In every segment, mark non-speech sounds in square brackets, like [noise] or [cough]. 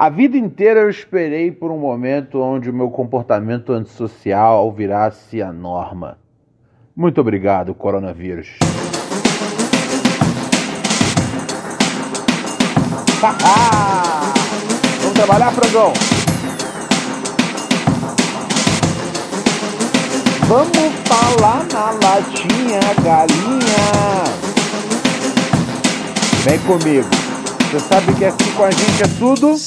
A vida inteira eu esperei por um momento onde o meu comportamento antissocial virasse a norma. Muito obrigado, coronavírus. [laughs] Vamos trabalhar, frangão? Vamos falar na latinha, galinha. Vem comigo. Você sabe que aqui com a gente é tudo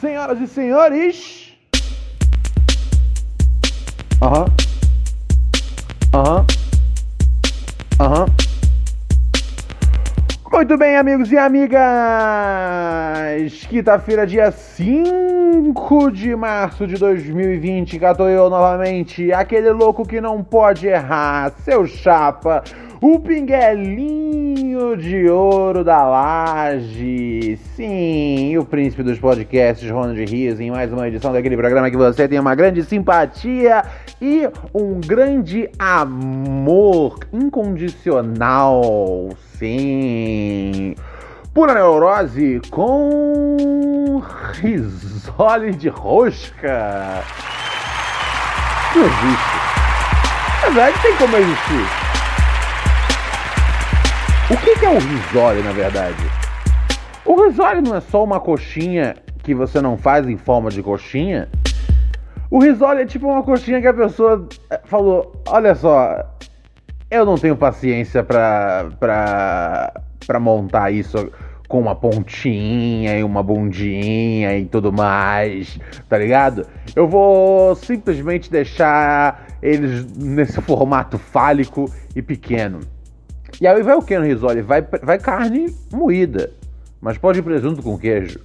senhoras e senhores. Aham. Aham. Aham. Muito bem, amigos e amigas. Quinta-feira, dia 5 de março de 2020. Cá eu novamente, aquele louco que não pode errar, seu chapa, o pinguelinho de ouro da laje. Sim, o príncipe dos podcasts, Ronald Rios, em mais uma edição daquele programa que você tem uma grande simpatia e um grande amor incondicional. Sim. Pura neurose com risole de rosca. Não existe. Na verdade, tem como existir. O que é o risole, na verdade? O risole não é só uma coxinha que você não faz em forma de coxinha? O risole é tipo uma coxinha que a pessoa falou: Olha só, eu não tenho paciência pra, pra, pra montar isso com uma pontinha e uma bundinha e tudo mais, tá ligado? Eu vou simplesmente deixar eles nesse formato fálico e pequeno. E aí vai o que no risole? Vai, vai carne moída, mas pode presunto com queijo.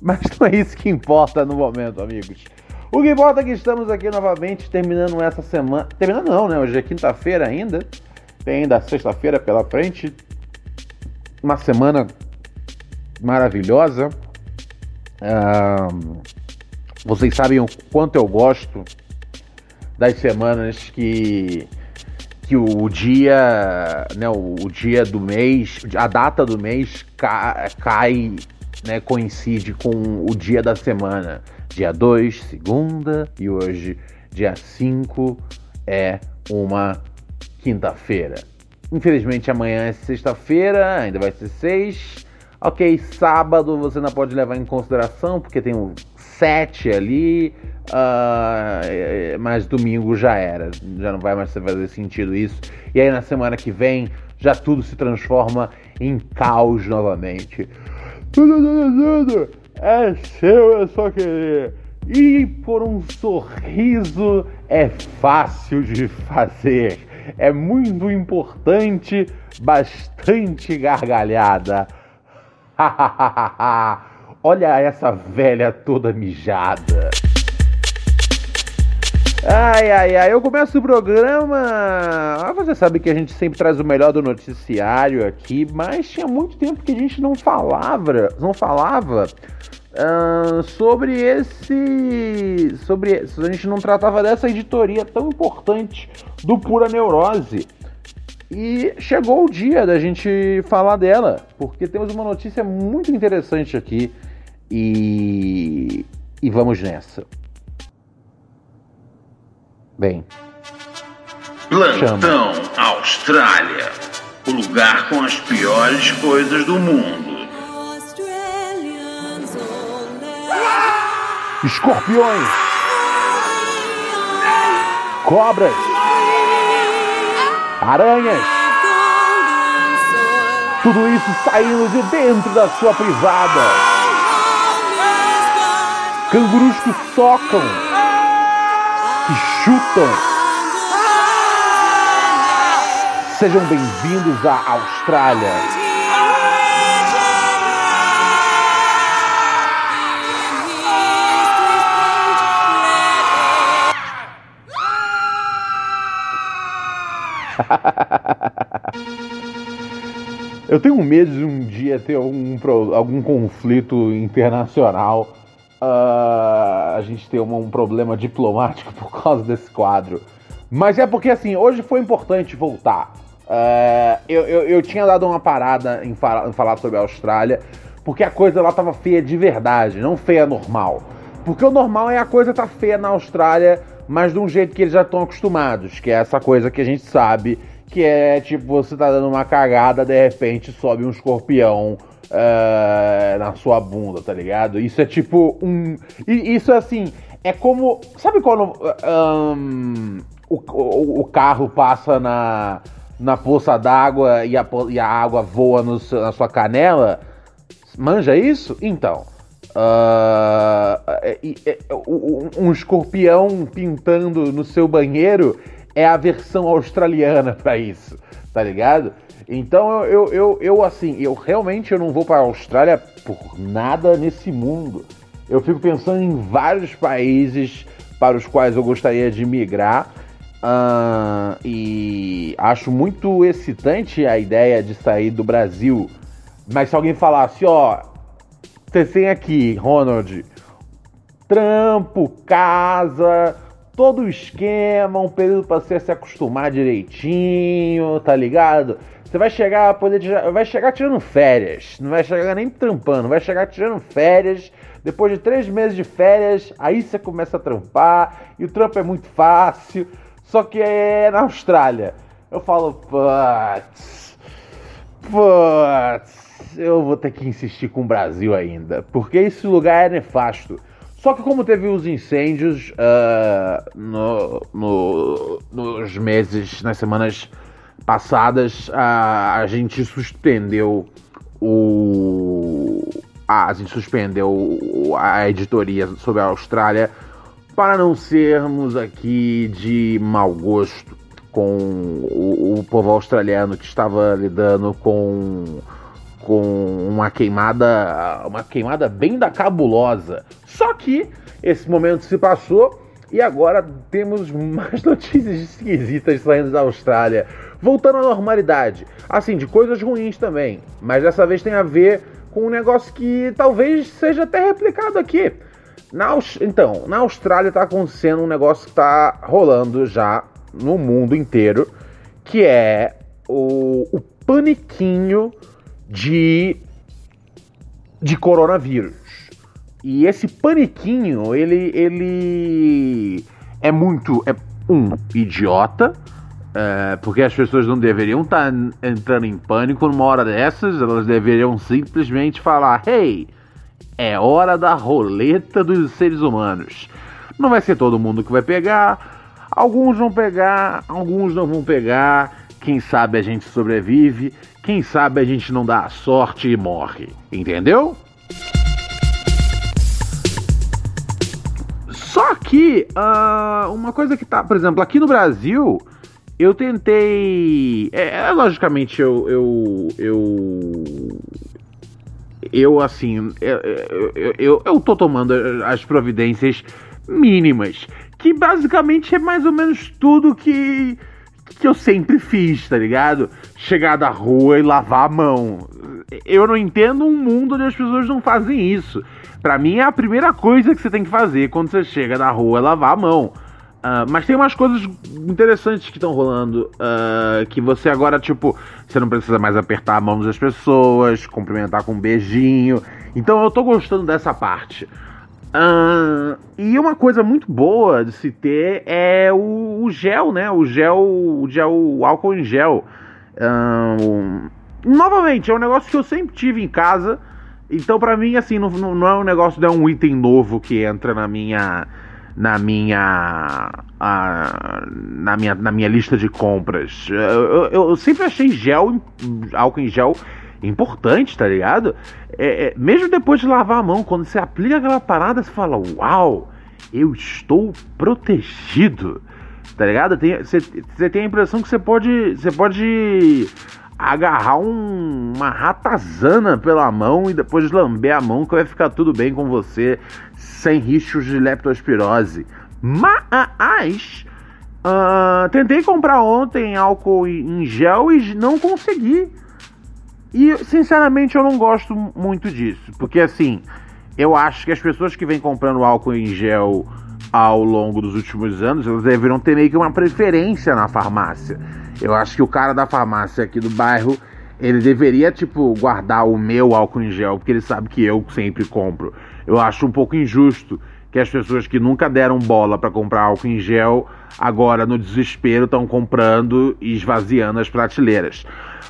Mas não é isso que importa no momento, amigos. O que importa é que estamos aqui novamente terminando essa semana. Terminando não, né? Hoje é quinta-feira ainda. Tem ainda sexta-feira pela frente. Uma semana maravilhosa. Vocês sabem o quanto eu gosto das semanas que que o dia, né, o, dia do mês, a data do mês cai, né, coincide com o dia da semana. Dia 2, segunda, e hoje, dia 5, é uma quinta-feira. Infelizmente amanhã é sexta-feira, ainda vai ser 6. Ok, sábado você não pode levar em consideração, porque tem o 7 ali, uh, mas domingo já era, já não vai mais fazer sentido isso. E aí na semana que vem já tudo se transforma em caos novamente. Tudo, tudo, tudo é seu, é só querer. E por um sorriso é fácil de fazer. É muito importante, bastante gargalhada. Olha essa velha toda mijada. Ai, ai, ai, eu começo o programa. Ah, você sabe que a gente sempre traz o melhor do noticiário aqui, mas tinha muito tempo que a gente não falava, não falava uh, sobre esse. Sobre. A gente não tratava dessa editoria tão importante do Pura Neurose. E chegou o dia da gente falar dela, porque temos uma notícia muito interessante aqui. E. E vamos nessa. Bem. Plantão chama. Austrália o lugar com as piores coisas do mundo. Escorpiões, cobras, aranhas, tudo isso saindo de dentro da sua privada. Cangurus que socam que chutam Sejam bem-vindos à Austrália. [laughs] Eu tenho medo de um dia ter algum, algum conflito internacional, uh, a gente ter um problema diplomático [laughs] por causa desse quadro. Mas é porque, assim, hoje foi importante voltar. Uh, eu, eu, eu, tinha dado uma parada em, em, falar sobre a Austrália, porque a coisa lá tava feia de verdade, não feia normal. Porque o normal é a coisa tá feia na Austrália, mas de um jeito que eles já estão acostumados, que é essa coisa que a gente sabe, que é tipo, você tá dando uma cagada, de repente sobe um escorpião uh, na sua bunda, tá ligado? Isso é tipo um. Isso é assim, é como. Sabe quando. Um, o, o, o carro passa na, na poça d'água e a, e a água voa no, na sua canela. Manja isso? Então. Uh, um escorpião pintando no seu banheiro é a versão australiana para isso, tá ligado? Então eu, eu, eu, assim, eu realmente eu não vou para a Austrália por nada nesse mundo. Eu fico pensando em vários países para os quais eu gostaria de migrar Uh, e acho muito excitante a ideia de sair do Brasil. Mas se alguém falasse, ó, você tem aqui, Ronald, trampo, casa, todo o esquema, um período para você se acostumar direitinho, tá ligado? Você vai chegar poder vai chegar tirando férias, não vai chegar nem trampando, vai chegar tirando férias. Depois de três meses de férias, aí você começa a trampar e o trampo é muito fácil. Só que é na Austrália. Eu falo, putz, putz, eu vou ter que insistir com o Brasil ainda, porque esse lugar é nefasto. Só que como teve os incêndios uh, no, no, nos meses, nas semanas passadas, uh, a gente suspendeu o. a gente suspendeu a editoria sobre a Austrália para não sermos aqui de mau gosto com o, o povo australiano que estava lidando com com uma queimada, uma queimada bem da cabulosa. Só que esse momento se passou e agora temos mais [laughs] notícias esquisitas saindo da Austrália, voltando à normalidade. Assim, de coisas ruins também, mas dessa vez tem a ver com um negócio que talvez seja até replicado aqui. Na, então, na Austrália está acontecendo um negócio que está rolando já no mundo inteiro, que é o, o paniquinho de, de coronavírus. E esse paniquinho, ele, ele é muito. É um idiota, é, porque as pessoas não deveriam estar tá entrando em pânico numa hora dessas, elas deveriam simplesmente falar: hey, é hora da roleta dos seres humanos. Não vai ser todo mundo que vai pegar, alguns vão pegar, alguns não vão pegar. Quem sabe a gente sobrevive, quem sabe a gente não dá a sorte e morre. Entendeu? Só que uh, uma coisa que tá, por exemplo, aqui no Brasil, eu tentei. É, é logicamente eu, eu, eu eu, assim, eu, eu, eu, eu tô tomando as providências mínimas, que basicamente é mais ou menos tudo que, que eu sempre fiz, tá ligado? Chegar da rua e lavar a mão. Eu não entendo um mundo onde as pessoas não fazem isso. Para mim é a primeira coisa que você tem que fazer quando você chega da rua é lavar a mão. Uh, mas tem umas coisas interessantes que estão rolando. Uh, que você agora, tipo, você não precisa mais apertar a mão das pessoas, cumprimentar com um beijinho. Então eu tô gostando dessa parte. Uh, e uma coisa muito boa de se ter é o, o gel, né? O gel, o gel, o álcool em gel. novamente, é um negócio que eu sempre tive em casa. Então, para mim, assim, não, não é um negócio de um item novo que entra na minha na minha, na minha na minha lista de compras. Eu, eu, eu, sempre achei gel, álcool em gel importante, tá ligado? É, é, mesmo depois de lavar a mão, quando você aplica aquela parada, você fala: Uau, eu estou protegido. Tá ligado? Você tem a impressão que você pode. Você pode agarrar um, uma ratazana pela mão e depois lamber a mão que vai ficar tudo bem com você, sem riscos de leptospirose. Mas uh, tentei comprar ontem álcool em gel e não consegui. E sinceramente eu não gosto muito disso, porque assim, eu acho que as pessoas que vêm comprando álcool em gel ao longo dos últimos anos, elas deveriam ter meio que uma preferência na farmácia. Eu acho que o cara da farmácia aqui do bairro, ele deveria, tipo, guardar o meu álcool em gel, porque ele sabe que eu sempre compro. Eu acho um pouco injusto que as pessoas que nunca deram bola para comprar álcool em gel, agora no desespero estão comprando e esvaziando as prateleiras.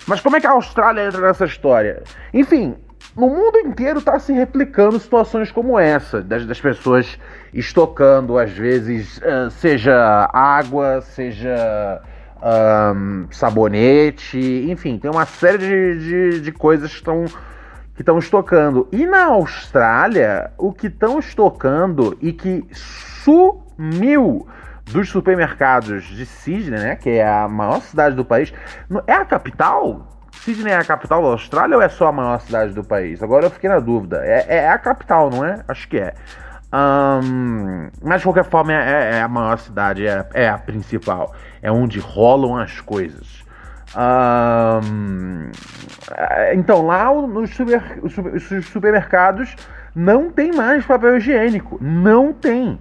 Mas como é que a Austrália entra nessa história? Enfim, no mundo inteiro está se replicando situações como essa, das, das pessoas estocando, às vezes, uh, seja água, seja um, sabonete, enfim, tem uma série de, de, de coisas que estão que estão estocando. E na Austrália, o que estão estocando e que sumiu dos supermercados de Sydney, né, que é a maior cidade do país, é a capital? Sydney é a capital da Austrália ou é só a maior cidade do país? Agora eu fiquei na dúvida. É, é a capital, não é? Acho que é. Um, mas de qualquer forma é, é a maior cidade, é, é, a principal, é onde rolam as coisas. Então lá nos super, os supermercados não tem mais papel higiênico, não tem.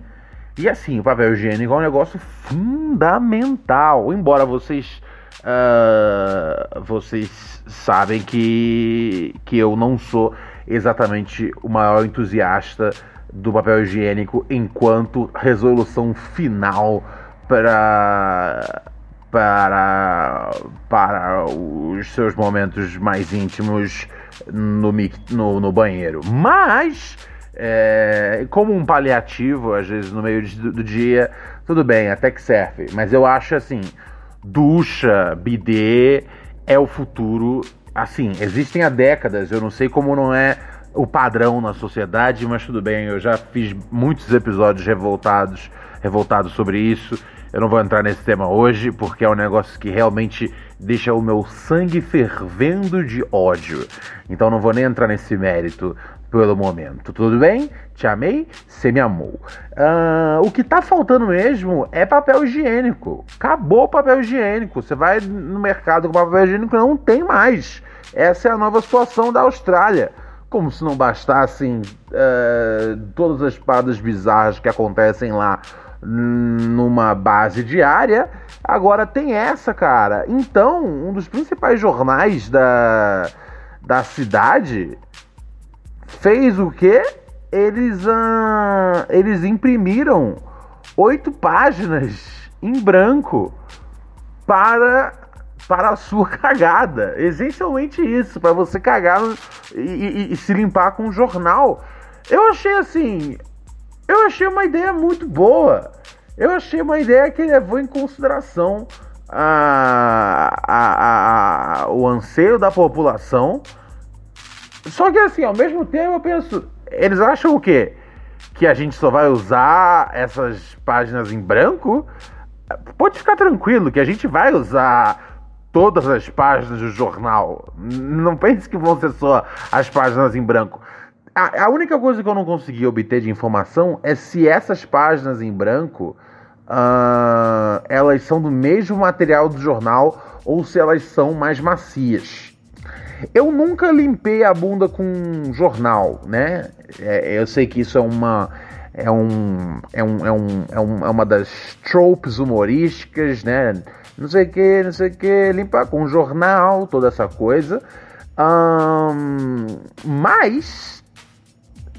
E assim, o papel higiênico é um negócio fundamental. Embora vocês uh, vocês sabem que que eu não sou exatamente o maior entusiasta do papel higiênico enquanto resolução final para para para os seus momentos mais íntimos no, no, no banheiro. Mas é, como um paliativo, às vezes no meio do dia, tudo bem, até que serve. Mas eu acho assim, ducha, bidê é o futuro. Assim, existem há décadas, eu não sei como não é o padrão na sociedade, mas tudo bem, eu já fiz muitos episódios revoltados, revoltados sobre isso. Eu não vou entrar nesse tema hoje, porque é um negócio que realmente deixa o meu sangue fervendo de ódio. Então não vou nem entrar nesse mérito pelo momento. Tudo bem? Te amei, você me amou. Uh, o que tá faltando mesmo é papel higiênico. Acabou o papel higiênico. Você vai no mercado com papel higiênico, não tem mais. Essa é a nova situação da Austrália como se não bastassem uh, todas as paradas bizarras que acontecem lá numa base diária, agora tem essa, cara. Então, um dos principais jornais da, da cidade fez o quê? Eles, uh, eles imprimiram oito páginas em branco para para a sua [laughs] cagada. Essencialmente isso, para você cagar e, e, e, se limpar com um jornal. Eu achei assim. Eu achei uma ideia muito boa. Eu achei uma ideia que levou em consideração a, a, a, o anseio da população. Só que assim, ao mesmo tempo eu penso, eles acham o quê? Que a gente só vai usar essas páginas em branco? Pode ficar tranquilo que a gente vai usar todas as páginas do jornal. Não pense que vão ser só as páginas em branco. A, a, única coisa que eu não consegui obter de informação é se essas páginas em branco uh, elas são do mesmo material do jornal ou se elas são mais macias. Eu nunca limpei a bunda com jornal, né? É, eu sei que isso é uma é um, é um, é um, é, é uma das tropes humorísticas, né? Não sei o que, não sei o que, limpar com jornal, toda essa coisa. Um, mas,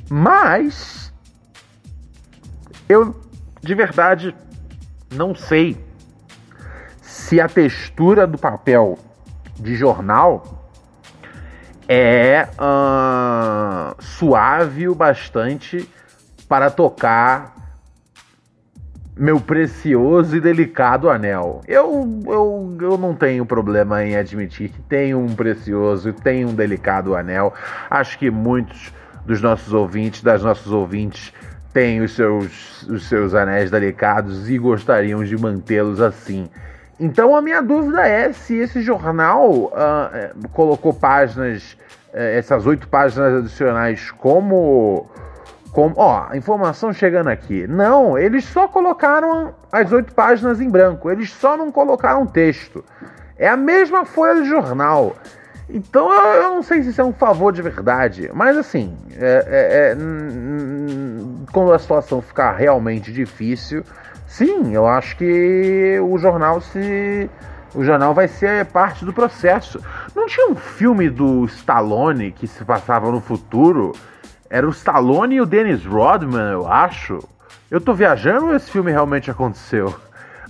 mas, eu de verdade não sei se a textura do papel de jornal é uh, suave o bastante para tocar meu precioso e delicado anel. Eu, eu, eu não tenho problema em admitir que tenho um precioso e tenho um delicado anel. Acho que muitos dos nossos ouvintes, das nossas ouvintes, têm os seus, os seus anéis delicados e gostariam de mantê-los assim. Então a minha dúvida é se esse jornal uh, colocou páginas, uh, essas oito páginas adicionais como como, ó, informação chegando aqui. Não, eles só colocaram as oito páginas em branco. Eles só não colocaram texto. É a mesma folha de jornal. Então eu não sei se isso é um favor de verdade, mas assim, é, é, é, quando a situação ficar realmente difícil, sim, eu acho que o jornal se. O jornal vai ser parte do processo. Não tinha um filme do Stallone que se passava no futuro? Era o Stallone e o Dennis Rodman, eu acho. Eu tô viajando ou esse filme realmente aconteceu?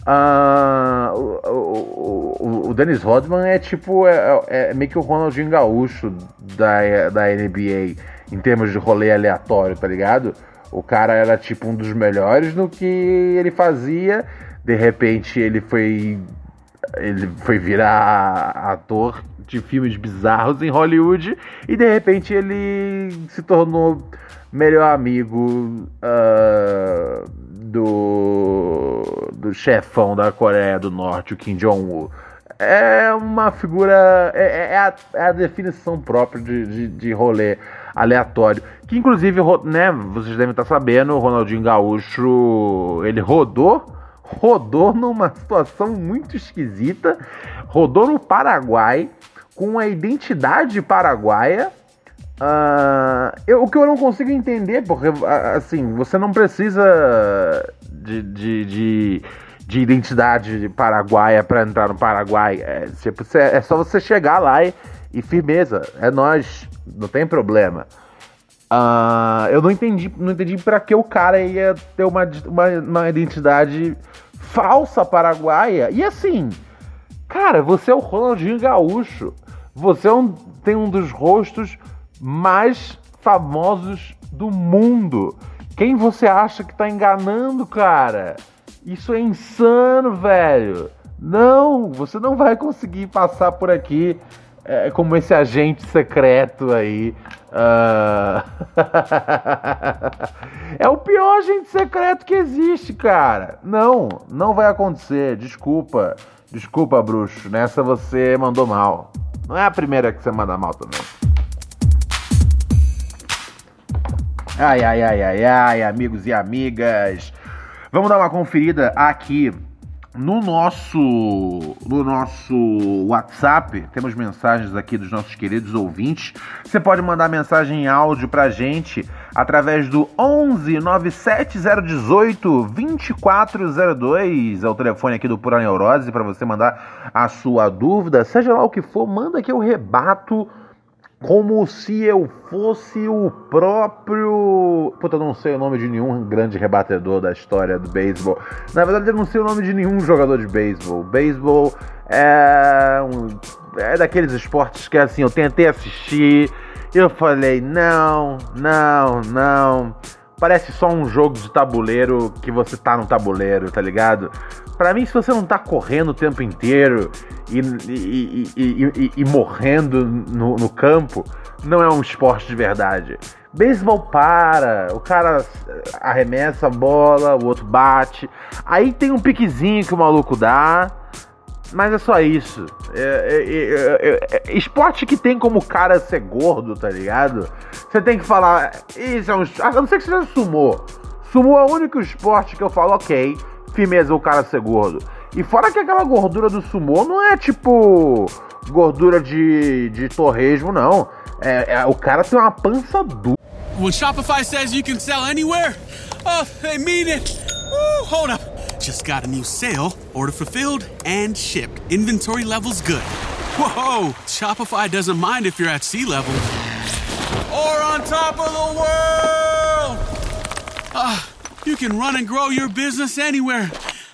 Uh, o, o, o, Dennis Rodman é tipo. É, é, meio que o Ronaldinho Gaúcho da, da NBA em termos de rolê aleatório, tá ligado? O cara era tipo um dos melhores no que ele fazia. De repente ele foi. Ele foi virar ator de filmes bizarros em Hollywood e de repente ele se tornou melhor amigo uh, do, do chefão da Coreia do Norte, o Kim Jong-un. É uma figura. É, é, é, a, é a, definição própria de, de, de, rolê aleatório. Que inclusive, né, vocês devem estar sabendo, o Ronaldinho Gaúcho ele rodou rodou numa situação muito esquisita, rodou no Paraguai com a identidade paraguaia. Uh, eu, o que eu não consigo entender, porque assim, você não precisa de, de, de, de identidade paraguaia para entrar no Paraguai. É, tipo, é só você chegar lá e, e firmeza, é nós, não tem problema. Uh, eu não entendi, não entendi para que o cara ia ter uma, uma, uma identidade falsa paraguaia. E assim, cara, você é o Ronaldinho Gaúcho. Você é um, tem um dos rostos mais famosos do mundo. Quem você acha que tá enganando, cara? Isso é insano, velho. Não, você não vai conseguir passar por aqui é, como esse agente secreto aí. Uh... [laughs] é o pior agente secreto que existe, cara. Não, não vai acontecer. Desculpa. Desculpa, bruxo. Nessa você mandou mal. Não é a primeira que você manda mal também. Ai, ai, ai, ai, ai, amigos e amigas. Vamos dar uma conferida aqui no nosso no nosso WhatsApp. Temos mensagens aqui dos nossos queridos ouvintes. Você pode mandar mensagem em áudio pra gente através do 11 97018 2402. É o telefone aqui do Pura Neurose para você mandar a sua dúvida, seja lá o que for, manda que eu rebato como se eu fosse o próprio. Puta, eu não sei o nome de nenhum grande rebatedor da história do beisebol. Na verdade, eu não sei o nome de nenhum jogador de beisebol. Beisebol é um... é daqueles esportes que assim, eu tentei assistir eu falei, não, não, não. Parece só um jogo de tabuleiro que você tá no tabuleiro, tá ligado? Para mim, se você não tá correndo o tempo inteiro e, e, e, e morrendo no, no, campo, não é um esporte de verdade. Beisebol para, o cara arremessa a bola, o outro bate. Aí tem um piquezinho que o maluco dá mas é só isso. É, é, é, é, esporte que tem como cara ser gordo, tá ligado? Você tem que falar. Isso é um. A não ser que seja sumô. Sumô é o único esporte que eu falo, ok, firmeza o cara ser gordo. E fora que aquela gordura do sumô não é tipo gordura de, de torresmo, não. É, é, o cara tem uma pança dura. When Shopify says you can sell anywhere, oh, they mean it. Woo, hold up. Just got a new sale. Order fulfilled and shipped. Inventory levels good. Whoa! Shopify doesn't mind if you're at sea level. Or on top of the world! Ah, you can run and grow your business anywhere.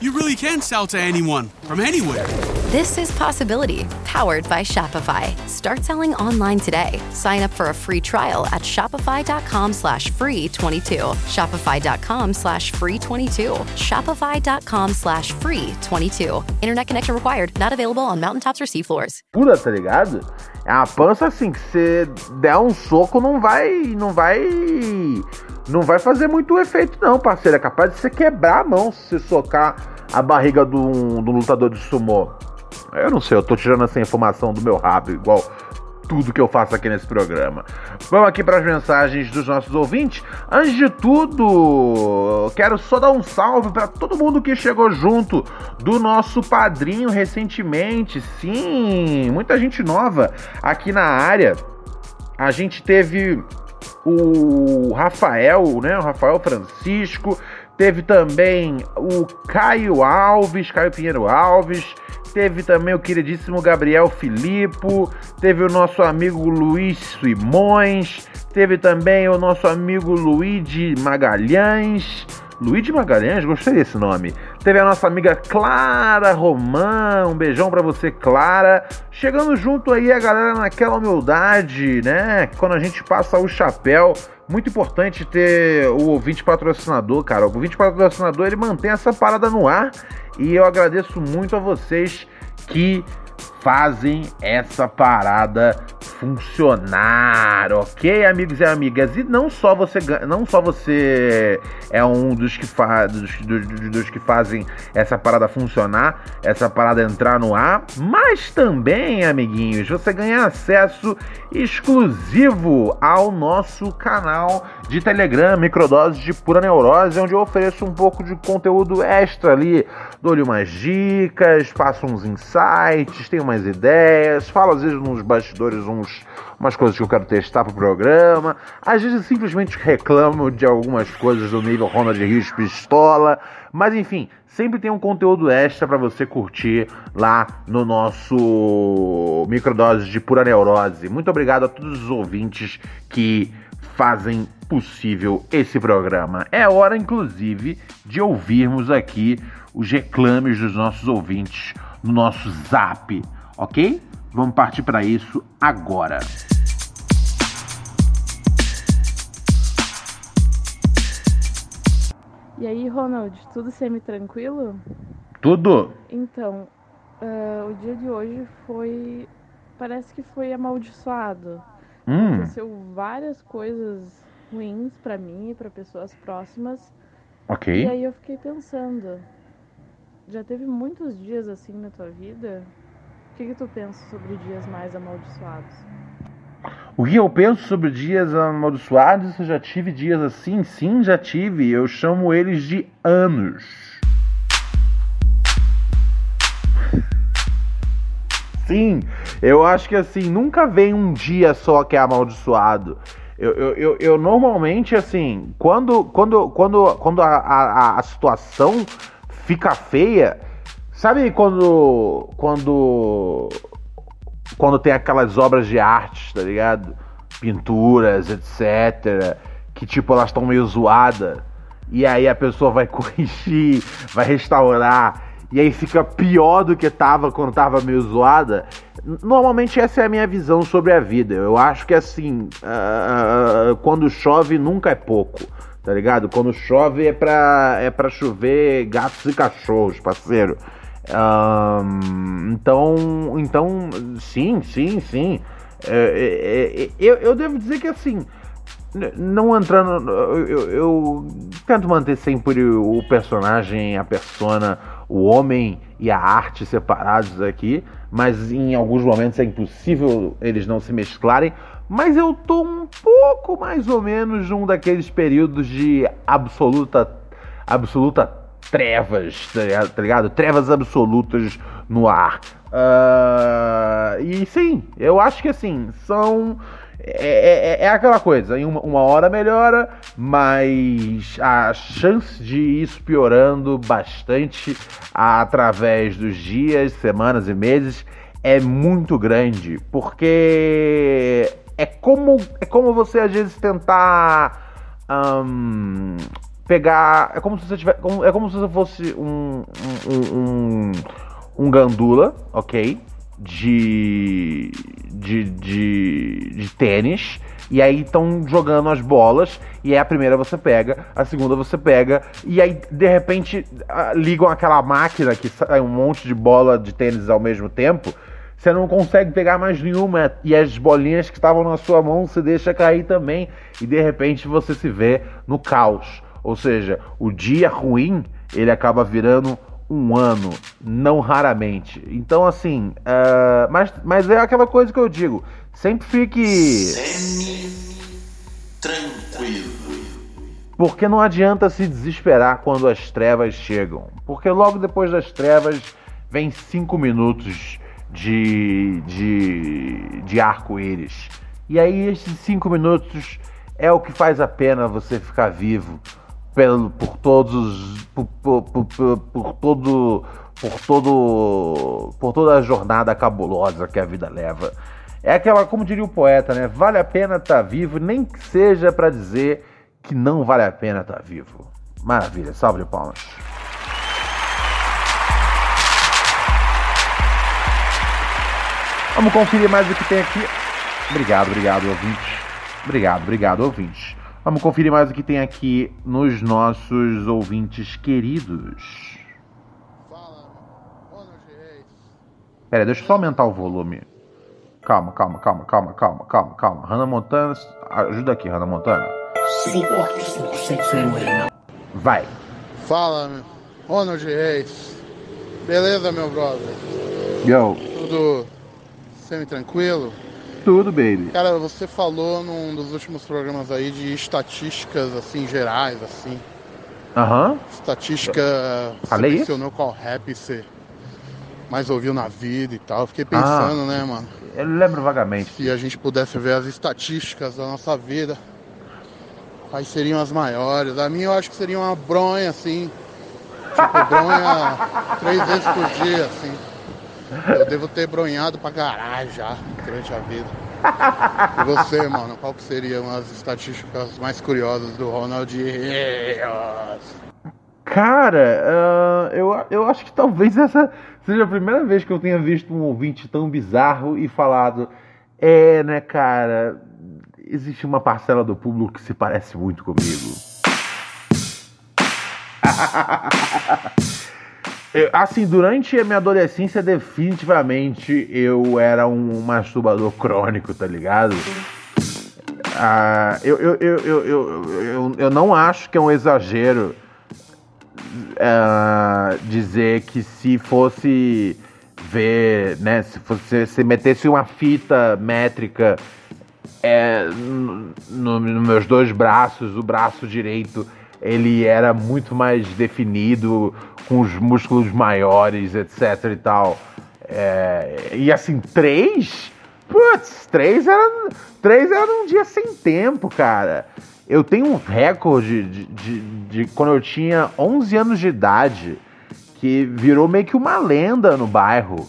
you really can sell to anyone from anywhere This is Possibility, powered by Shopify. Start selling online today. Sign up for a free trial at shopify.com slash free 22. Shopify.com slash free 22. Shopify.com slash free 22. Internet connection required. Not available on mountaintops or seafloors. Pura, tá ligado? É uma pança assim que você der um soco não vai, não vai, não vai fazer muito efeito não, parceiro. É capaz de você quebrar a mão se socar a barriga do, do lutador de sumô. Eu não sei, eu tô tirando essa informação do meu rabo, igual tudo que eu faço aqui nesse programa. Vamos aqui para as mensagens dos nossos ouvintes. Antes de tudo, quero só dar um salve para todo mundo que chegou junto do nosso padrinho recentemente. Sim, muita gente nova aqui na área. A gente teve o Rafael, né? O Rafael Francisco. Teve também o Caio Alves, Caio Pinheiro Alves. Teve também o queridíssimo Gabriel Filippo, teve o nosso amigo Luiz Simões, teve também o nosso amigo Luigi Magalhães. Luigi Magalhães, gostei desse nome. Teve a nossa amiga Clara Romã, um beijão para você, Clara. Chegando junto aí a galera naquela humildade, né? Quando a gente passa o chapéu. Muito importante ter o ouvinte patrocinador, cara. O ouvinte patrocinador ele mantém essa parada no ar e eu agradeço muito a vocês que fazem essa parada funcionar, ok, amigos e amigas? E não só você, não só você é um dos que, fa dos, dos, dos, que fazem essa parada funcionar, essa parada entrar no ar, mas também, amiguinhos, você ganha acesso exclusivo ao nosso canal de Telegram, Microdoses de Pura Neurose, onde eu ofereço um pouco de conteúdo extra ali, dou-lhe umas dicas, passo uns insights, tenho umas ideias, falo às vezes nos bastidores uns, umas coisas que eu quero testar pro programa, às vezes simplesmente reclamo de algumas coisas do nível Ronald Rios Pistola, mas enfim, sempre tem um conteúdo extra para você curtir lá no nosso Microdoses de Pura Neurose. Muito obrigado a todos os ouvintes que fazem possível esse programa. É hora, inclusive, de ouvirmos aqui os reclames dos nossos ouvintes no nosso zap, ok? Vamos partir para isso agora. E aí, Ronald, tudo semi-tranquilo? Tudo! Então, uh, o dia de hoje foi. Parece que foi amaldiçoado. Hum. Aconteceu várias coisas ruins para mim e para pessoas próximas. Ok. E aí eu fiquei pensando, já teve muitos dias assim na tua vida? Que, que tu pensa sobre dias mais amaldiçoados? O que eu penso sobre dias amaldiçoados? Eu já tive dias assim? Sim, já tive. Eu chamo eles de anos. Sim, eu acho que assim, nunca vem um dia só que é amaldiçoado. Eu, eu, eu, eu normalmente, assim, quando, quando, quando, quando a, a, a situação fica feia. Sabe quando. Quando. Quando tem aquelas obras de arte, tá ligado? Pinturas, etc. Que tipo, elas estão meio zoadas. E aí a pessoa vai [laughs] corrigir, vai restaurar. E aí fica pior do que tava quando tava meio zoada. Normalmente essa é a minha visão sobre a vida. Eu acho que assim, uh, quando chove nunca é pouco tá ligado? Quando chove é pra, é pra chover gatos e cachorros, parceiro. Um, então, então, sim, sim, sim. É, é, é, eu, eu devo dizer que assim, não entrando. Eu, eu, tento manter sempre o personagem, a persona, o homem e a arte separados aqui, mas em alguns momentos é impossível eles não se mesclarem. Mas eu tô um pouco mais ou menos num daqueles períodos de absoluta absoluta trevas, tá, tá ligado? Trevas absolutas no ar. Uh, e sim, eu acho que assim, são. É, é, é aquela coisa, em uma, uma, hora melhora, mas a chance de isso piorando bastante através dos dias, semanas e meses é muito grande, porque é como, é como você às vezes tentar um, pegar. É como se você tivesse. É como se você fosse um, um, um, um gandula, ok? De, de, de, de tênis. E aí estão jogando as bolas. E aí a primeira você pega, a segunda você pega. E aí, de repente, ligam aquela máquina que sai um monte de bola de tênis ao mesmo tempo. Você não consegue pegar mais nenhuma. E as bolinhas que estavam na sua mão você deixa cair também. E de repente você se vê no caos. Ou seja, o dia ruim ele acaba virando um ano, não raramente. Então, assim, uh, mas, mas é aquela coisa que eu digo: sempre fique. Semi-tranquilo. Porque não adianta se desesperar quando as trevas chegam. Porque logo depois das trevas vem cinco minutos de, de, de arco-íris. E aí, esses cinco minutos é o que faz a pena você ficar vivo pelo, por todos por, por, por, por, todo por todo por toda a jornada cabulosa que a vida leva. É aquela, como diria o poeta, né? Vale a pena estar tá vivo, nem que seja para dizer que não vale a pena estar tá vivo. Maravilha, salve de palmas. Vamos conferir mais o que tem aqui. Obrigado, obrigado, ouvinte. Obrigado, obrigado, ouvinte. Vamos conferir mais o que tem aqui nos nossos ouvintes queridos. Fala, Ronald Reis. Pera, deixa eu só aumentar o volume. Calma, calma, calma, calma, calma, calma, calma. Hannah Montana, ajuda aqui, Hannah Montana. Vai. Fala, Ronald Reis. Beleza, meu brother? Yo. Tudo semi-tranquilo? Tudo, baby. Cara, você falou num dos últimos programas aí de estatísticas, assim, gerais, assim. Aham. Uhum. Estatística. Falei você mencionou qual rap você mais ouviu na vida e tal. Fiquei pensando, ah, né, mano? Eu lembro vagamente. Se a gente pudesse ver as estatísticas da nossa vida, quais seriam as maiores? A minha eu acho que seria uma bronha, assim. Tipo, bronha [laughs] três vezes por dia, assim. Eu devo ter bronhado pra caralho já durante a vida. E você, mano, qual que seriam as estatísticas mais curiosas do Ronald Rios? Cara, uh, eu, eu acho que talvez essa seja a primeira vez que eu tenha visto um ouvinte tão bizarro e falado: É, né, cara, existe uma parcela do público que se parece muito comigo. [laughs] Eu, assim, durante a minha adolescência, definitivamente eu era um masturbador crônico, tá ligado? Ah, eu, eu, eu, eu, eu, eu, não acho que é um exagero uh, dizer que se fosse ver, né, se você se metesse uma fita métrica é, nos no meus dois braços, o braço direito ele era muito mais definido, com os músculos maiores, etc e tal. É, e assim, três? Putz, três era, três era um dia sem tempo, cara. Eu tenho um recorde de, de, de, quando eu tinha 11 anos de idade, que virou meio que uma lenda no bairro.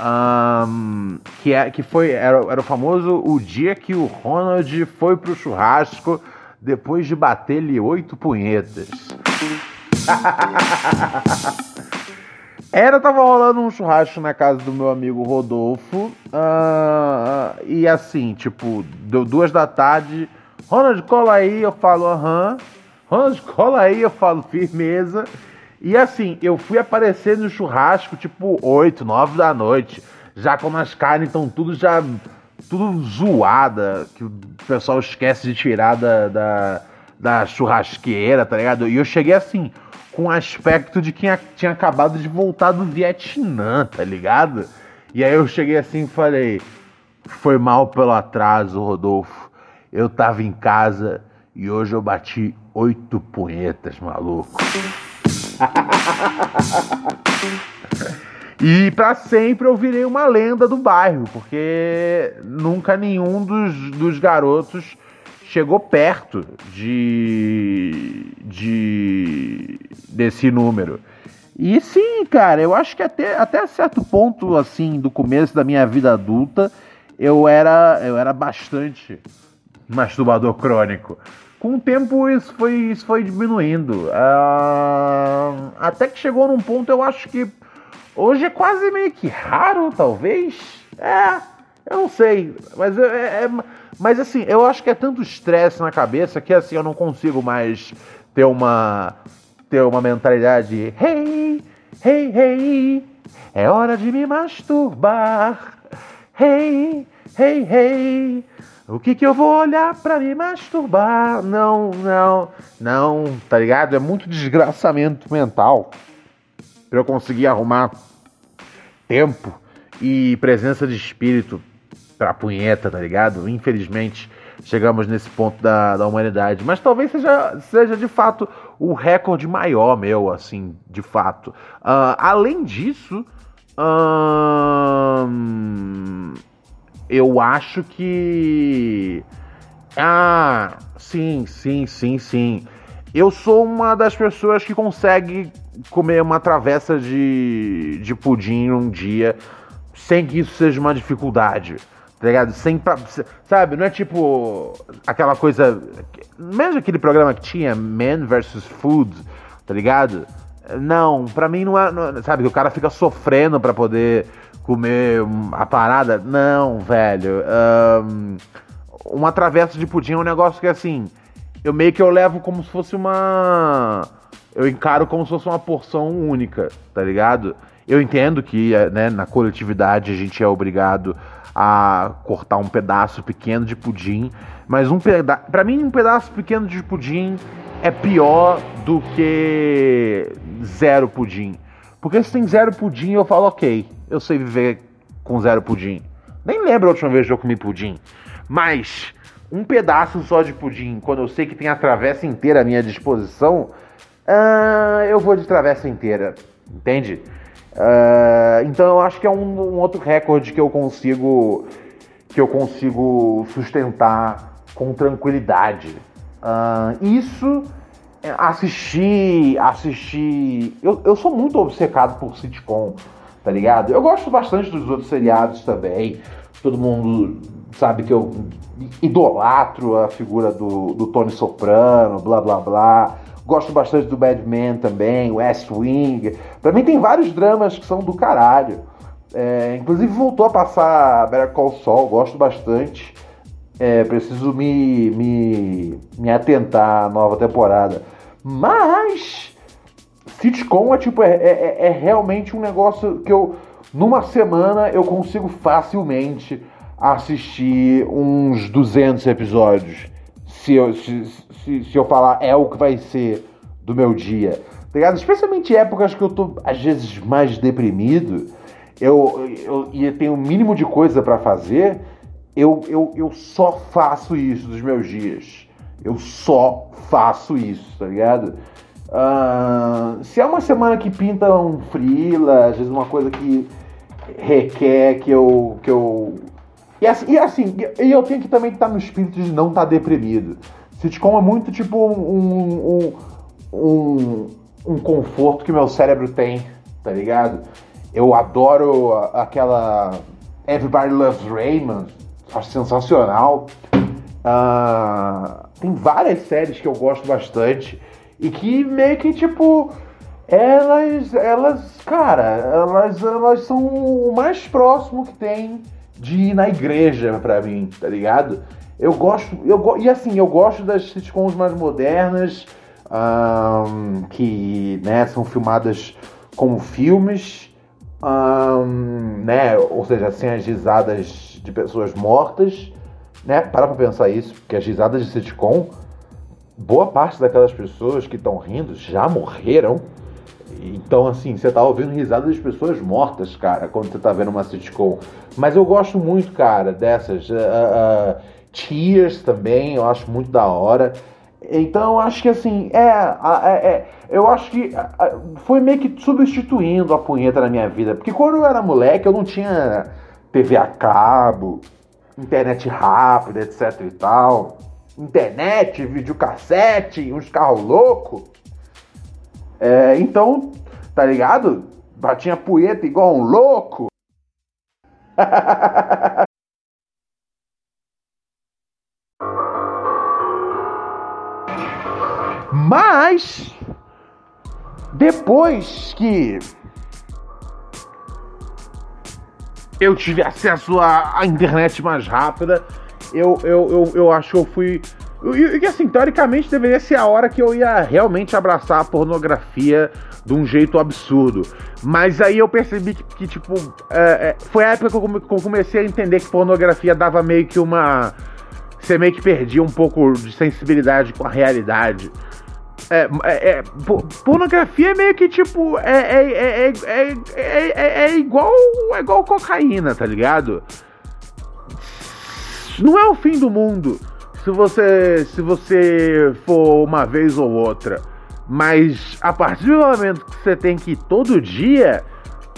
Um, que, é, que foi era, era o famoso o dia que o Ronald foi pro churrasco depois de bater-lhe oito punhetas. [laughs] Era, tava rolando um churrasco na casa do meu amigo Rodolfo. Uh, e assim, tipo, deu duas da tarde. Ronald, cola aí, eu falo aham. Ronald, cola aí, eu falo [laughs] firmeza. E assim, eu fui aparecer no churrasco, tipo, 8, 9 da noite. Já quando as carnes estão tudo já tudo zoada, que o pessoal esquece de tirar da, da, da churrasqueira, tá ligado? E eu cheguei assim, com um aspecto de quem tinha acabado de voltar do Vietnã, tá ligado? E aí eu cheguei assim e falei: Foi mal pelo atraso, Rodolfo. Eu tava em casa e hoje eu bati oito punhetas, maluco. [laughs] E para sempre eu virei uma lenda do bairro, porque nunca nenhum dos, dos garotos chegou perto de, de desse número. E sim, cara, eu acho que até, até certo ponto, assim, do começo da minha vida adulta, eu era, eu era bastante masturbador crônico. Com o tempo isso foi, isso foi diminuindo. Uh, até que chegou num ponto, eu acho que Hoje é quase meio que raro, talvez. É, eu não sei. Mas, é, é mas assim, eu acho que é tanto estresse na cabeça que assim eu não consigo mais ter uma. ter uma mentalidade. Hey, hey, hey, é hora de me masturbar. Hey, hey, hey. O que que eu vou olhar pra me masturbar? Não, não, não, tá ligado? É muito desgraçamento mental pra eu conseguir arrumar tempo e presença de espírito pra punheta, tá ligado? Infelizmente, chegamos nesse ponto da, da humanidade. Mas talvez seja, seja de fato o recorde maior meu, assim, de fato. Uh, além disso, eu acho que. Ah, sim, sim, sim, sim. Eu sou uma das pessoas que consegue comer uma travessa de, de pudim um dia sem que isso seja uma dificuldade. Tá ligado? Sem pra, sabe, não é tipo aquela coisa. Mesmo aquele programa que tinha Man vs Food, tá ligado? Não, pra mim não é. Não, sabe, que o cara fica sofrendo para poder comer a parada. Não, velho. Um, uma travessa de pudim é um negócio que assim. Eu meio que eu levo como se fosse uma. Eu encaro como se fosse uma porção única, tá ligado? Eu entendo que né, na coletividade a gente é obrigado a cortar um pedaço pequeno de pudim, mas um pedaço, para mim um pedaço pequeno de pudim é pior do que zero pudim. Porque se tem zero pudim, eu falo, ok, eu sei viver com zero pudim. Nem lembro a última vez que eu comi pudim. Mas um pedaço só de pudim, quando eu sei que tem a travessa inteira à minha disposição, uh, eu vou de travessa inteira. Entende? Uh, então eu acho que é um, um, outro recorde que eu consigo que eu consigo sustentar com tranquilidade. Uh, isso assistir assistir eu, eu sou muito obcecado por sitcom, tá ligado? Eu gosto bastante dos outros seriados também. Todo mundo sabe que eu idolatro a figura do, do Tony Soprano, blá blá blá. Gosto bastante do Bad Men também, West Wing. Pra mim tem vários dramas que são do caralho. É, inclusive voltou a passar Better Call Saul, gosto bastante. É, preciso me, me, me atentar à nova temporada. Mas sitcom é tipo é, é, é realmente um negócio que eu numa semana eu consigo facilmente assistir uns 200 episódios se eu, se, se, se eu falar é o que vai ser do meu dia. Tá ligado? Especialmente épocas que eu tô, às vezes, mais deprimido, eu, eu, e tenho o um mínimo de coisa para fazer, eu, eu, eu só faço isso dos meus dias. Eu só faço isso, tá ligado? Uh, se é uma semana que pinta um frila, às vezes uma coisa que requer que eu, que eu e assim, e, assim, e eu tenho que também estar no espírito de não estar deprimido. Sitcom é muito tipo um, um, um, um conforto que meu cérebro tem, tá ligado? Eu adoro aquela Everybody Loves Raymond, acho sensacional. Uh, tem várias séries que eu gosto bastante e que meio que tipo elas, elas, cara, elas, elas são o mais próximo que tem de ir na igreja para mim, tá ligado? Eu gosto, eu e assim, eu gosto das sitcoms mais modernas, um, que né, são filmadas como filmes, um, né, ou seja, sem as risadas de pessoas mortas, né? Para pra pensar isso, porque as risadas de sitcom, boa parte daquelas pessoas que estão rindo já morreram. Então, assim, você tá ouvindo risadas de pessoas mortas, cara, quando você tá vendo uma sitcom. Mas eu gosto muito, cara, dessas. Uh, uh, Cheers também, eu acho muito da hora. Então, acho que, assim, é, é, é eu acho que foi meio que substituindo a punheta na minha vida. Porque quando eu era moleque, eu não tinha TV a cabo, internet rápida, etc e tal. Internet, videocassete, uns carros loucos. É, então, tá ligado? Batinha punheta igual um louco. [laughs] Mas depois que eu tive acesso à, à internet mais rápida, eu, eu, eu, eu acho que eu fui. E assim, teoricamente deveria ser a hora que eu ia realmente abraçar a pornografia de um jeito absurdo. Mas aí eu percebi que, que tipo, é, é, foi a época que eu, comecei a entender que pornografia dava meio que uma. Você meio que perdia um pouco de sensibilidade com a realidade. É, é, é, pornografia é meio que tipo. É, é, é, igual, é igual cocaína, tá ligado? Não é o fim do mundo se você, se você for uma vez ou outra. Mas a partir do momento que você tem que ir todo dia,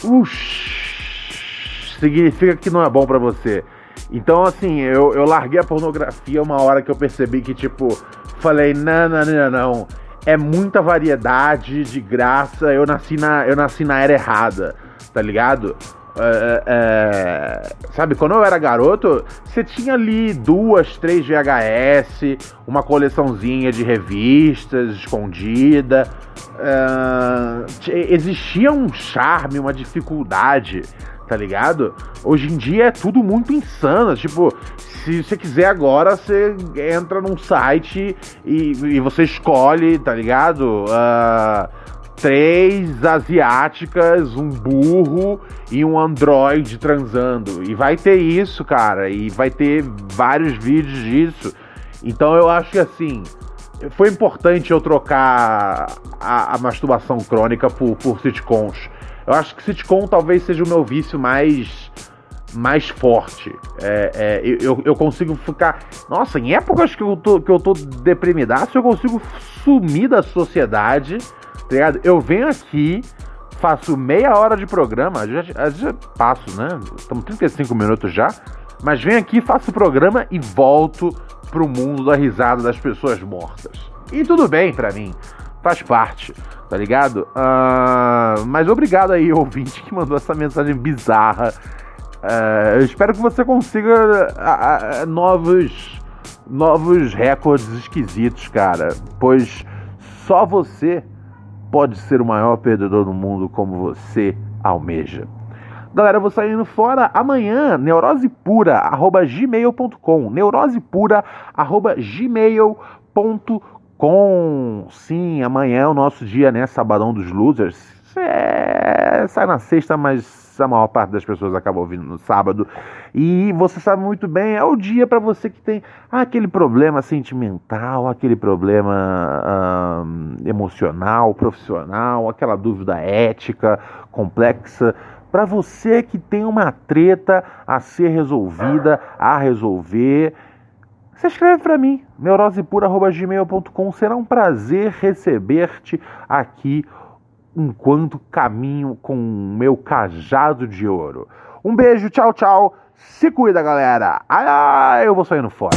ush, significa que não é bom para você. Então, assim, eu, eu larguei a pornografia uma hora que eu percebi que, tipo, falei, não, não, não, não é muita variedade de graça. Eu nasci na, eu nasci na era errada, tá ligado? É, é, sabe, quando eu era garoto, você tinha ali duas, três VHS, uma coleçãozinha de revistas escondida. É, existia um charme, uma dificuldade, tá ligado? Hoje em dia é tudo muito insano. Tipo, se você quiser agora, você entra num site e, e você escolhe, tá ligado? Uh, três asiáticas, um burro e um android transando. E vai ter isso, cara. E vai ter vários vídeos disso. Então eu acho que assim. Foi importante eu trocar a, a masturbação crônica por, por sitcoms. Eu acho que sitcom talvez seja o meu vício mais mais forte. É, é, eu, eu consigo ficar. Nossa, em épocas que eu tô, que eu tô deprimidaço, eu consigo sumir da sociedade, tá ligado? Eu venho aqui, faço meia hora de programa, já, passo, né? Estamos 35 minutos já. Mas venho aqui, faço o programa e volto pro mundo da risada das pessoas mortas. E tudo bem para mim, faz parte, tá ligado? Uh, mas obrigado aí, [laughs] ouvinte, que mandou essa mensagem bizarra é, eu espero que você consiga a, novos, novos recordes esquisitos, cara. Pois só você pode ser o maior perdedor do mundo como você almeja. Galera, eu vou saindo fora amanhã, neurosepura.gmail.com neurosepura.gmail.com Sim, amanhã é o nosso dia, né? Sabadão dos Losers. É, sai na sexta, mas a maior parte das pessoas acaba ouvindo no sábado. E você sabe muito bem, é o dia para você que tem aquele problema sentimental, aquele problema emocional, profissional, aquela dúvida ética complexa. Para você que tem uma treta a ser resolvida, a resolver, você escreve para mim, neurosepura.gmail.com. Será um prazer receber-te aqui enquanto caminho com o meu cajado de ouro. Um beijo, tchau, tchau. Se cuida, galera. Ah, eu vou saindo fora.